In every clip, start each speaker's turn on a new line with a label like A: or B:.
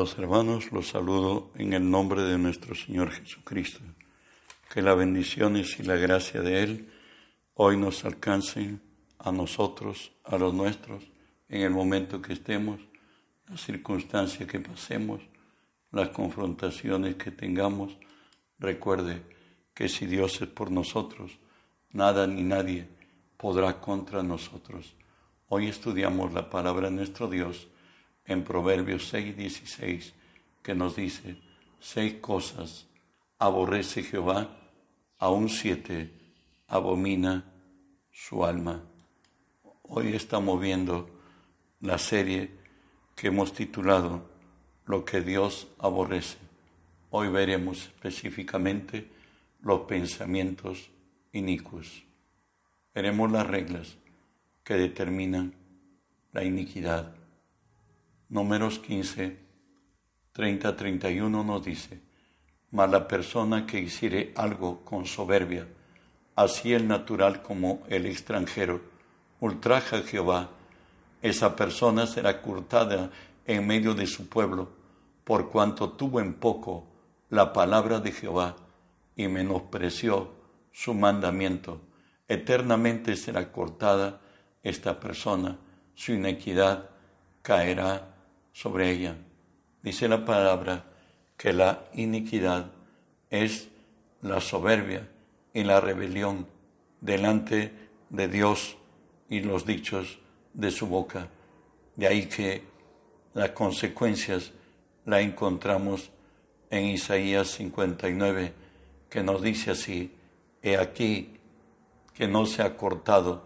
A: Amados hermanos, los saludo en el nombre de nuestro Señor Jesucristo. Que las bendiciones y la gracia de Él hoy nos alcancen a nosotros, a los nuestros, en el momento que estemos, la circunstancia que pasemos, las confrontaciones que tengamos. Recuerde que si Dios es por nosotros, nada ni nadie podrá contra nosotros. Hoy estudiamos la palabra de nuestro Dios en Proverbios 6, 16, que nos dice, seis cosas aborrece Jehová, aún siete abomina su alma. Hoy estamos viendo la serie que hemos titulado Lo que Dios aborrece. Hoy veremos específicamente los pensamientos inicuos. Veremos las reglas que determinan la iniquidad. Números 15, 30, 31 nos dice, mas la persona que hiciere algo con soberbia, así el natural como el extranjero, ultraja a Jehová, esa persona será cortada en medio de su pueblo, por cuanto tuvo en poco la palabra de Jehová y menospreció su mandamiento. Eternamente será cortada esta persona, su inequidad caerá sobre ella. Dice la palabra que la iniquidad es la soberbia y la rebelión delante de Dios y los dichos de su boca. De ahí que las consecuencias la encontramos en Isaías 59, que nos dice así, he aquí que no se ha cortado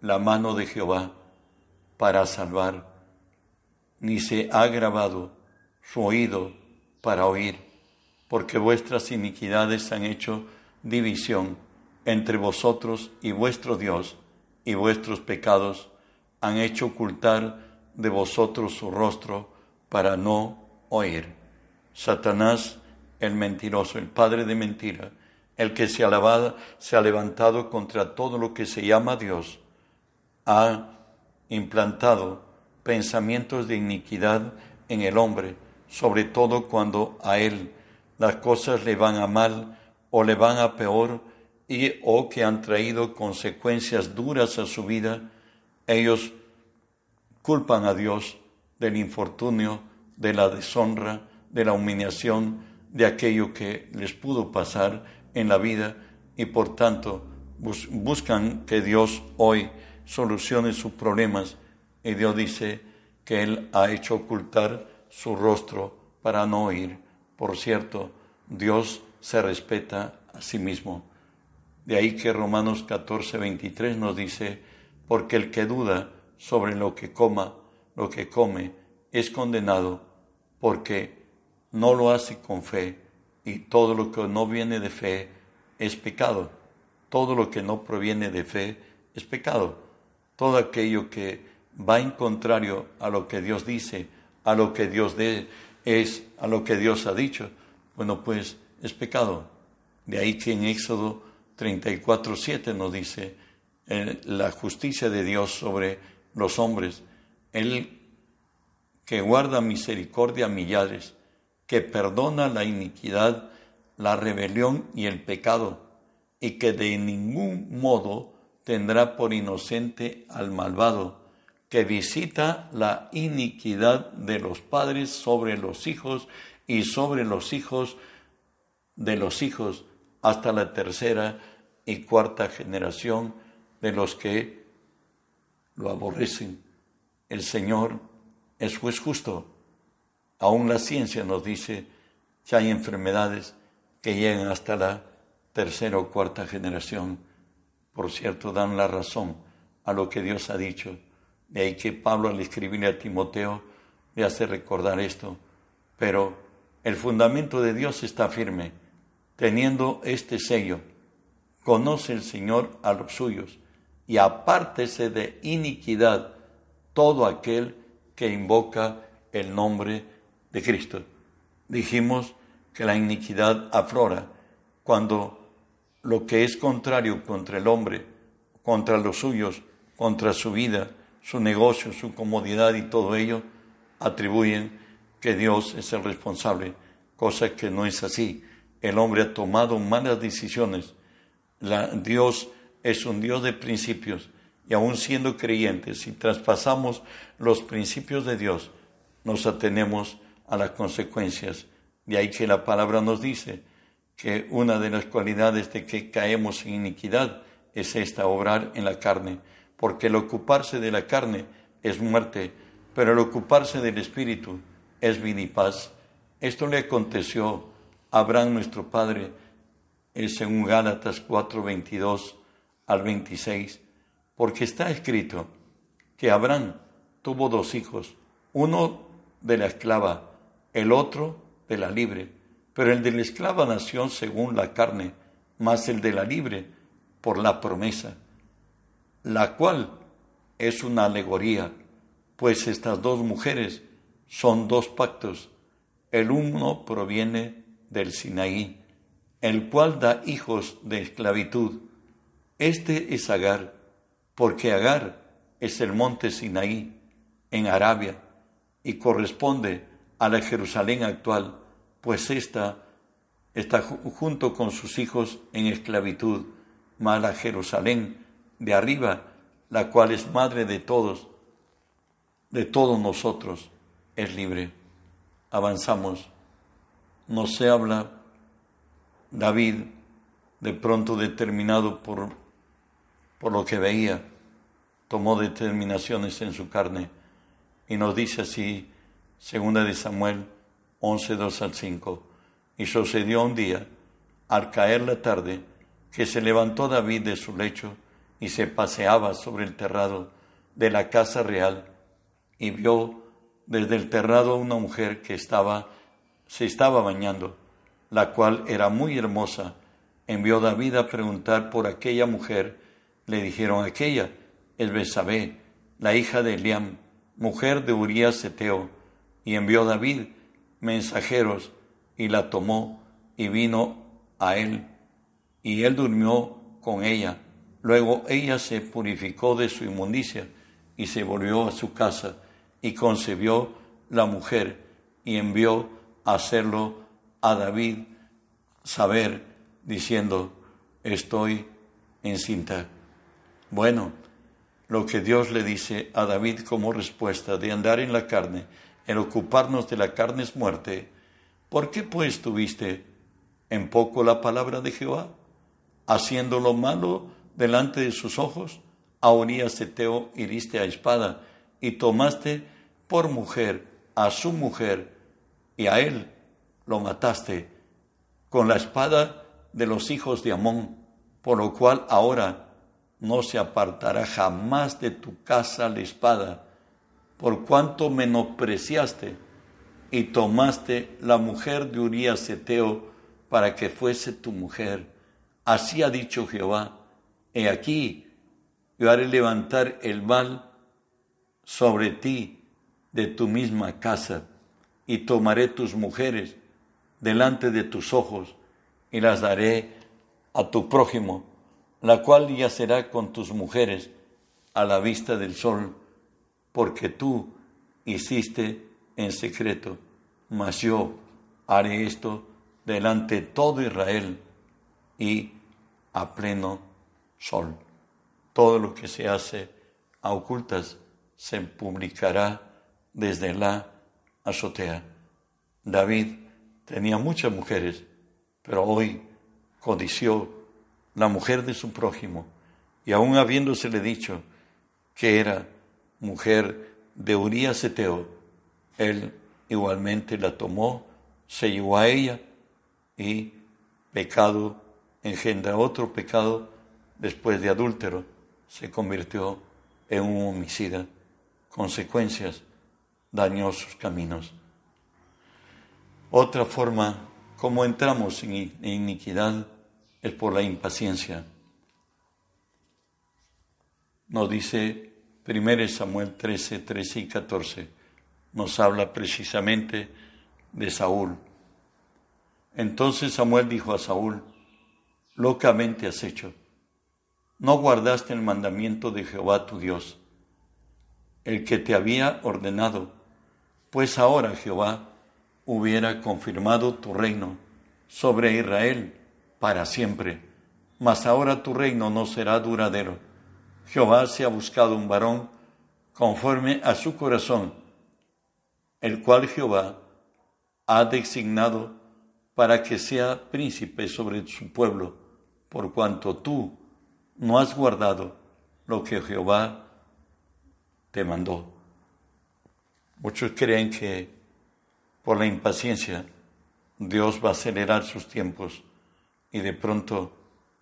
A: la mano de Jehová para salvar ni se ha grabado su oído para oír, porque vuestras iniquidades han hecho división entre vosotros y vuestro Dios, y vuestros pecados han hecho ocultar de vosotros su rostro para no oír. Satanás, el mentiroso, el padre de mentira, el que se, alabado, se ha levantado contra todo lo que se llama Dios, ha implantado pensamientos de iniquidad en el hombre, sobre todo cuando a él las cosas le van a mal o le van a peor y o que han traído consecuencias duras a su vida, ellos culpan a Dios del infortunio, de la deshonra, de la humillación, de aquello que les pudo pasar en la vida y por tanto buscan que Dios hoy solucione sus problemas y Dios dice que Él ha hecho ocultar su rostro para no oír. Por cierto, Dios se respeta a sí mismo. De ahí que Romanos 14, 23 nos dice, porque el que duda sobre lo que coma, lo que come, es condenado, porque no lo hace con fe, y todo lo que no viene de fe es pecado. Todo lo que no proviene de fe es pecado. Todo aquello que va en contrario a lo que Dios dice, a lo que Dios de, es, a lo que Dios ha dicho, bueno, pues es pecado. De ahí que en Éxodo 34, 7 nos dice eh, la justicia de Dios sobre los hombres, el que guarda misericordia a millares, que perdona la iniquidad, la rebelión y el pecado, y que de ningún modo tendrá por inocente al malvado que visita la iniquidad de los padres sobre los hijos y sobre los hijos de los hijos hasta la tercera y cuarta generación de los que lo aborrecen. El Señor es juez justo. Aún la ciencia nos dice que hay enfermedades que llegan hasta la tercera o cuarta generación. Por cierto, dan la razón a lo que Dios ha dicho ahí que Pablo al escribirle a Timoteo le hace recordar esto. Pero el fundamento de Dios está firme, teniendo este sello. Conoce el Señor a los suyos y apártese de iniquidad todo aquel que invoca el nombre de Cristo. Dijimos que la iniquidad aflora cuando lo que es contrario contra el hombre, contra los suyos, contra su vida, su negocio, su comodidad y todo ello, atribuyen que Dios es el responsable, cosa que no es así. El hombre ha tomado malas decisiones. Dios es un Dios de principios y aún siendo creyentes, si traspasamos los principios de Dios, nos atenemos a las consecuencias. De ahí que la palabra nos dice que una de las cualidades de que caemos en iniquidad es esta, obrar en la carne, porque el ocuparse de la carne es muerte, pero el ocuparse del espíritu es vida y paz. Esto le aconteció a Abraham nuestro padre, es según Gálatas 4, 22 al 26, porque está escrito que Abraham tuvo dos hijos, uno de la esclava, el otro de la libre, pero el de la esclava nació según la carne, más el de la libre por la promesa, la cual es una alegoría, pues estas dos mujeres son dos pactos. El uno proviene del Sinaí, el cual da hijos de esclavitud. Este es Agar, porque Agar es el monte Sinaí en Arabia y corresponde a la Jerusalén actual, pues ésta está junto con sus hijos en esclavitud, mala Jerusalén de arriba, la cual es madre de todos, de todos nosotros, es libre. Avanzamos. No se habla David de pronto determinado por, por lo que veía, tomó determinaciones en su carne y nos dice así, segunda de Samuel 11, 2 al 5, y sucedió un día, al caer la tarde, que se levantó David de su lecho y se paseaba sobre el terrado de la casa real y vio desde el terrado una mujer que estaba se estaba bañando, la cual era muy hermosa. Envió David a preguntar por aquella mujer. Le dijeron aquella es Besabé, la hija de Eliam, mujer de Urías Eteo. Y envió David mensajeros y la tomó y vino a él y él durmió con ella. Luego ella se purificó de su inmundicia y se volvió a su casa y concebió la mujer y envió a hacerlo a David saber diciendo, estoy encinta. Bueno, lo que Dios le dice a David como respuesta de andar en la carne, en ocuparnos de la carne es muerte, ¿por qué pues tuviste en poco la palabra de Jehová? haciendo lo malo delante de sus ojos, a Urias Eteo hiriste a espada y tomaste por mujer a su mujer y a él lo mataste con la espada de los hijos de Amón, por lo cual ahora no se apartará jamás de tu casa la espada, por cuanto menospreciaste y tomaste la mujer de Urias Eteo para que fuese tu mujer. Así ha dicho Jehová, he aquí, yo haré levantar el mal sobre ti de tu misma casa, y tomaré tus mujeres delante de tus ojos, y las daré a tu prójimo, la cual yacerá con tus mujeres a la vista del sol, porque tú hiciste en secreto, mas yo haré esto delante de todo Israel y a pleno sol. Todo lo que se hace a ocultas se publicará desde la azotea. David tenía muchas mujeres, pero hoy codició la mujer de su prójimo y aun habiéndosele dicho que era mujer de Urías Eteo, él igualmente la tomó, se llevó a ella y pecado engendra otro pecado después de adúltero, se convirtió en un homicida. Consecuencias, dañó sus caminos. Otra forma como entramos en iniquidad es por la impaciencia. Nos dice 1 Samuel 13, 13 y 14, nos habla precisamente de Saúl. Entonces Samuel dijo a Saúl, locamente has hecho. No guardaste el mandamiento de Jehová tu Dios, el que te había ordenado. Pues ahora, Jehová, hubiera confirmado tu reino sobre Israel para siempre. Mas ahora tu reino no será duradero. Jehová se ha buscado un varón conforme a su corazón, el cual Jehová ha designado para que sea príncipe sobre su pueblo, por cuanto tú no has guardado lo que Jehová te mandó. Muchos creen que por la impaciencia Dios va a acelerar sus tiempos y de pronto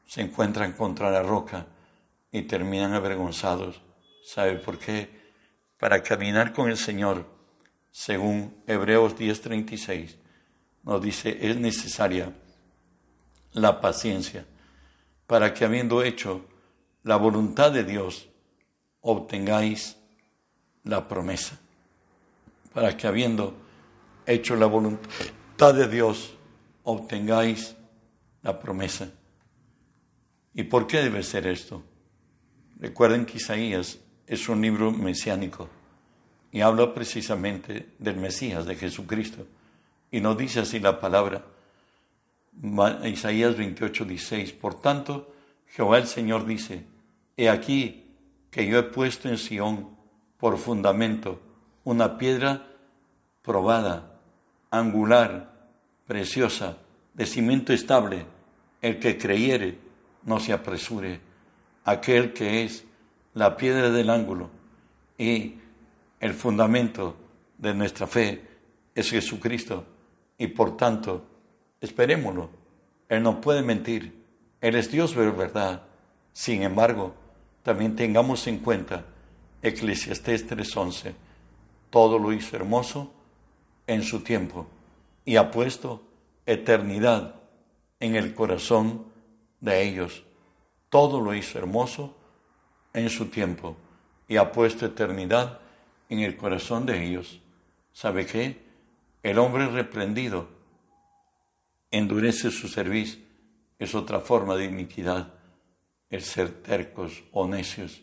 A: se encuentran contra la roca y terminan avergonzados. ¿Sabe por qué? Para caminar con el Señor, según Hebreos 10:36, nos dice, es necesaria la paciencia para que habiendo hecho la voluntad de Dios, obtengáis la promesa. Para que habiendo hecho la voluntad de Dios, obtengáis la promesa. ¿Y por qué debe ser esto? Recuerden que Isaías es un libro mesiánico y habla precisamente del Mesías, de Jesucristo. Y nos dice así la palabra, Isaías 28, 16, por tanto, Jehová el Señor dice, he aquí que yo he puesto en Sión por fundamento una piedra probada, angular, preciosa, de cimiento estable, el que creyere no se apresure, aquel que es la piedra del ángulo y el fundamento de nuestra fe es Jesucristo y por tanto esperémoslo. Él no puede mentir, Él es Dios de verdad. Sin embargo, también tengamos en cuenta Eclesiastés 3:11, todo lo hizo hermoso en su tiempo y ha puesto eternidad en el corazón de ellos. Todo lo hizo hermoso en su tiempo y ha puesto eternidad en el corazón de ellos. ¿Sabe qué? El hombre reprendido endurece su cerviz. Es otra forma de iniquidad, el ser tercos o necios.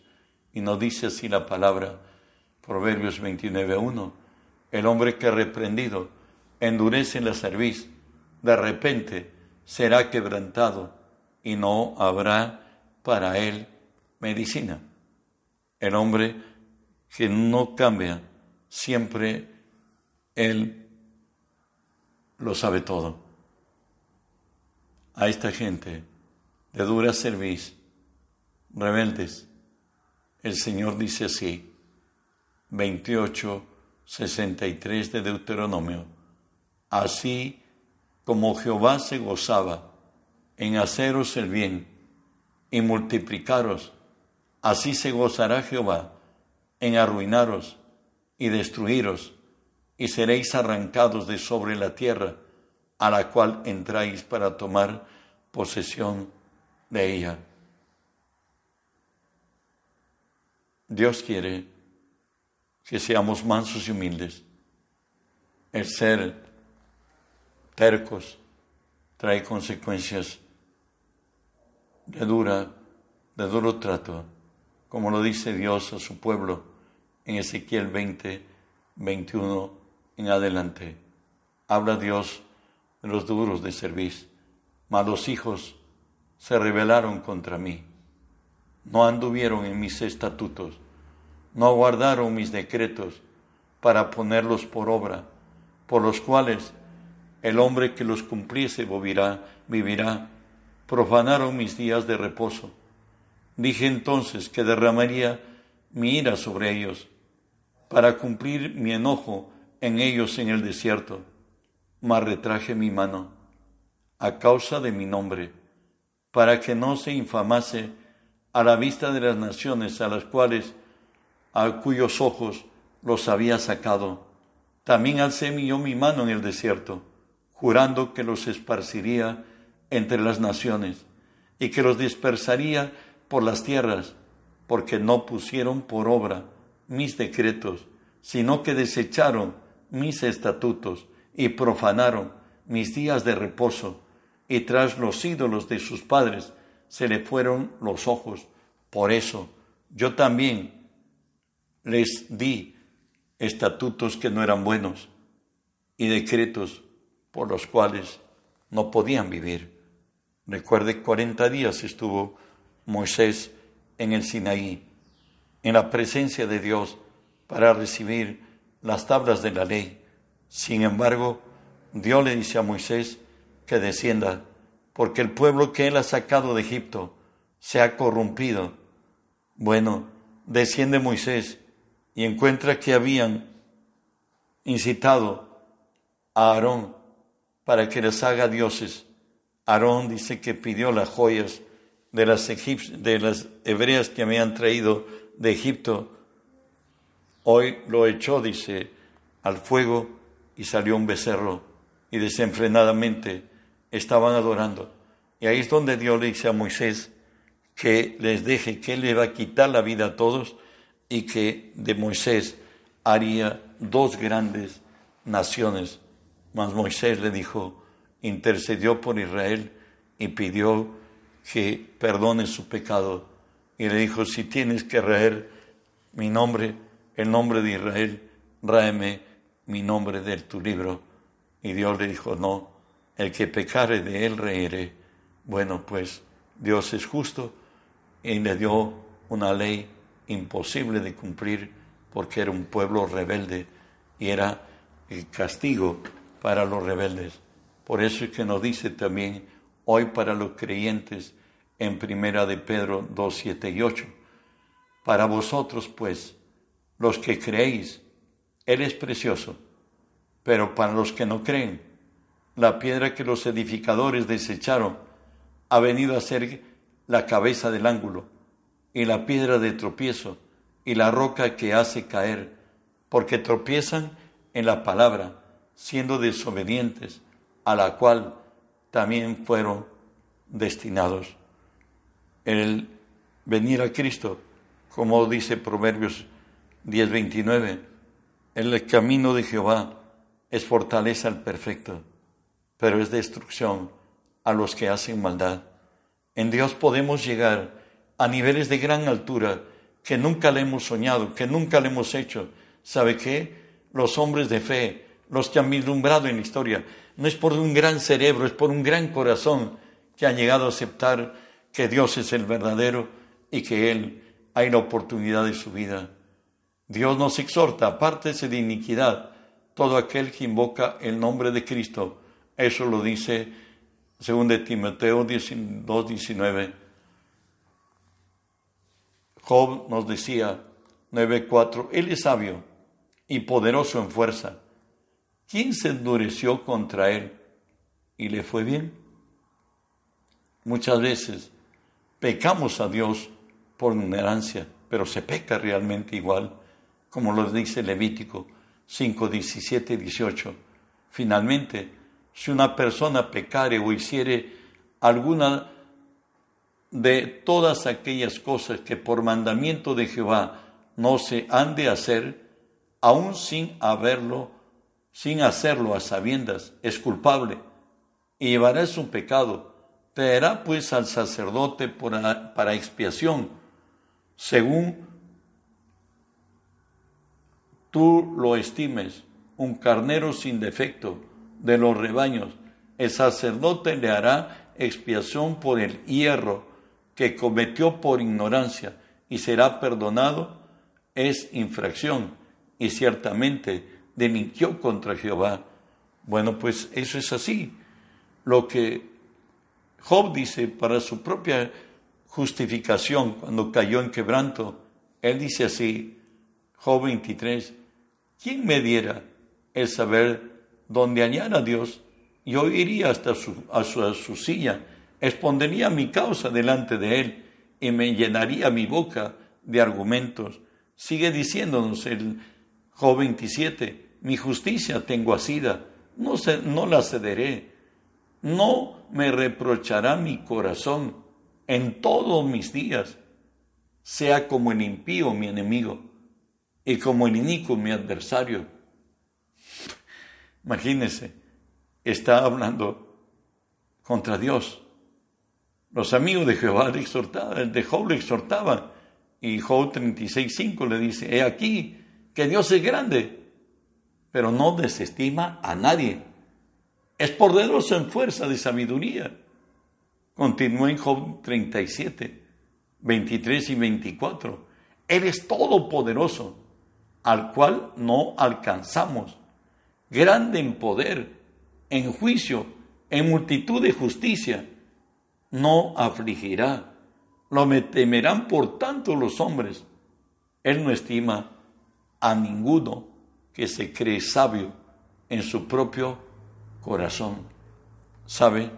A: Y nos dice así la palabra, Proverbios 29.1, el hombre que reprendido endurece la cerviz, de repente será quebrantado y no habrá para él medicina. El hombre que no cambia, siempre él lo sabe todo. A esta gente de dura cerviz, rebeldes, el Señor dice así, 28, 63 de Deuteronomio, así como Jehová se gozaba en haceros el bien y multiplicaros, así se gozará Jehová en arruinaros y destruiros, y seréis arrancados de sobre la tierra a la cual entráis para tomar posesión de ella. Dios quiere que seamos mansos y humildes. El ser tercos, trae consecuencias de dura, de duro trato, como lo dice Dios a su pueblo en Ezequiel 20, 21 en adelante. Habla Dios de los duros de servir, mas los hijos se rebelaron contra mí, no anduvieron en mis estatutos, no guardaron mis decretos para ponerlos por obra, por los cuales el hombre que los cumpliese vivirá, vivirá. Profanaron mis días de reposo. Dije entonces que derramaría mi ira sobre ellos, para cumplir mi enojo en ellos en el desierto. Mas retraje mi mano a causa de mi nombre, para que no se infamase a la vista de las naciones a las cuales a cuyos ojos los había sacado. También alcé yo mi mano en el desierto jurando que los esparciría entre las naciones y que los dispersaría por las tierras, porque no pusieron por obra mis decretos, sino que desecharon mis estatutos y profanaron mis días de reposo, y tras los ídolos de sus padres se le fueron los ojos. Por eso yo también les di estatutos que no eran buenos y decretos por los cuales no podían vivir. Recuerde, 40 días estuvo Moisés en el Sinaí, en la presencia de Dios, para recibir las tablas de la ley. Sin embargo, Dios le dice a Moisés que descienda, porque el pueblo que él ha sacado de Egipto se ha corrompido. Bueno, desciende Moisés y encuentra que habían incitado a Aarón para que les haga dioses. Aarón dice que pidió las joyas de las, de las hebreas que habían traído de Egipto. Hoy lo echó, dice, al fuego y salió un becerro y desenfrenadamente estaban adorando. Y ahí es donde Dios le dice a Moisés que les deje, que él le va a quitar la vida a todos y que de Moisés haría dos grandes naciones mas Moisés le dijo, intercedió por Israel y pidió que perdone su pecado. Y le dijo, si tienes que raer mi nombre, el nombre de Israel, ráeme mi nombre de tu libro. Y Dios le dijo, no, el que pecare de él reiré. Bueno, pues Dios es justo y le dio una ley imposible de cumplir porque era un pueblo rebelde y era el castigo para los rebeldes. Por eso es que nos dice también hoy para los creyentes en primera de Pedro 2, 7 y 8. Para vosotros, pues, los que creéis, Él es precioso, pero para los que no creen, la piedra que los edificadores desecharon ha venido a ser la cabeza del ángulo y la piedra de tropiezo y la roca que hace caer, porque tropiezan en la palabra siendo desobedientes, a la cual también fueron destinados. El venir a Cristo, como dice Proverbios 10:29, el camino de Jehová es fortaleza al perfecto, pero es destrucción a los que hacen maldad. En Dios podemos llegar a niveles de gran altura que nunca le hemos soñado, que nunca le hemos hecho. ¿Sabe qué? Los hombres de fe los que han vislumbrado en la historia. No es por un gran cerebro, es por un gran corazón que han llegado a aceptar que Dios es el verdadero y que Él hay la oportunidad de su vida. Dios nos exhorta, apártese de iniquidad, todo aquel que invoca el nombre de Cristo. Eso lo dice según de Timoteo 2.19. Job nos decía 9.4, Él es sabio y poderoso en fuerza ¿Quién se endureció contra él y le fue bien? Muchas veces pecamos a Dios por ignorancia, pero se peca realmente igual, como lo dice Levítico 5, 17 y 18. Finalmente, si una persona pecare o hiciere alguna de todas aquellas cosas que por mandamiento de Jehová no se han de hacer, aun sin haberlo sin hacerlo a sabiendas, es culpable y llevará su pecado. Traerá pues al sacerdote para expiación, según tú lo estimes, un carnero sin defecto de los rebaños. El sacerdote le hará expiación por el hierro que cometió por ignorancia y será perdonado. Es infracción y ciertamente delinquió contra Jehová. Bueno, pues eso es así. Lo que Job dice para su propia justificación cuando cayó en quebranto, él dice así, Job 23, ¿quién me diera el saber dónde hallar a Dios? Yo iría hasta su, a su silla, expondría mi causa delante de él y me llenaría mi boca de argumentos. Sigue diciéndonos el Job 27, mi justicia tengo asida, no, no la cederé, no me reprochará mi corazón en todos mis días, sea como el impío mi enemigo y como el inico mi adversario. Imagínense, está hablando contra Dios. Los amigos de Jehová le exhortaban, de Job le exhortaban, y Job 36.5 le dice, he aquí que Dios es grande pero no desestima a nadie. Es poderoso en fuerza de sabiduría. Continúa en Job 37, 23 y 24. Eres todopoderoso, al cual no alcanzamos, grande en poder, en juicio, en multitud de justicia. No afligirá, lo temerán por tanto los hombres. Él no estima a ninguno que se cree sabio en su propio corazón. ¿Sabe?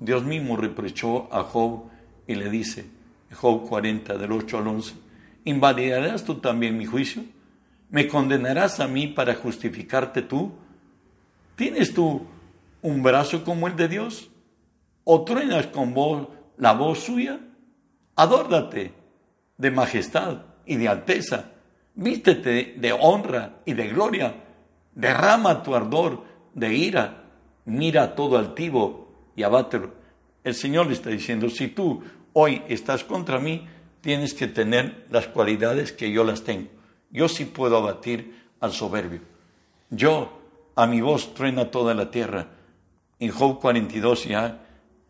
A: Dios mismo reprochó a Job y le dice, Job 40 del 8 al 11, ¿invalidarás tú también mi juicio? ¿Me condenarás a mí para justificarte tú? ¿Tienes tú un brazo como el de Dios? ¿O truenas con voz la voz suya? Adórdate de majestad y de alteza vístete de honra y de gloria, derrama tu ardor de ira, mira todo altivo y abátelo. El Señor le está diciendo, si tú hoy estás contra mí, tienes que tener las cualidades que yo las tengo. Yo sí puedo abatir al soberbio. Yo, a mi voz truena toda la tierra. En Job 42 ya,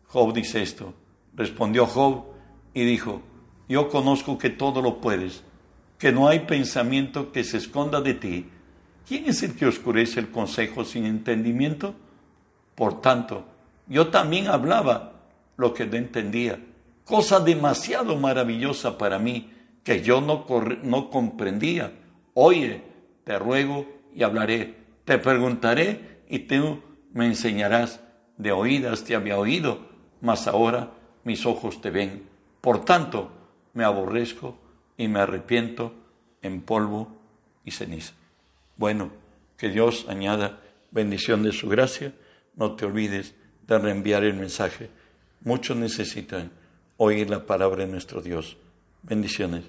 A: Job dice esto. Respondió Job y dijo, yo conozco que todo lo puedes que no hay pensamiento que se esconda de ti. ¿Quién es el que oscurece el consejo sin entendimiento? Por tanto, yo también hablaba lo que no entendía, cosa demasiado maravillosa para mí que yo no, no comprendía. Oye, te ruego y hablaré, te preguntaré y tú me enseñarás. De oídas te había oído, mas ahora mis ojos te ven. Por tanto, me aborrezco y me arrepiento en polvo y ceniza. Bueno, que Dios añada bendición de su gracia. No te olvides de reenviar el mensaje. Muchos necesitan oír la palabra de nuestro Dios. Bendiciones.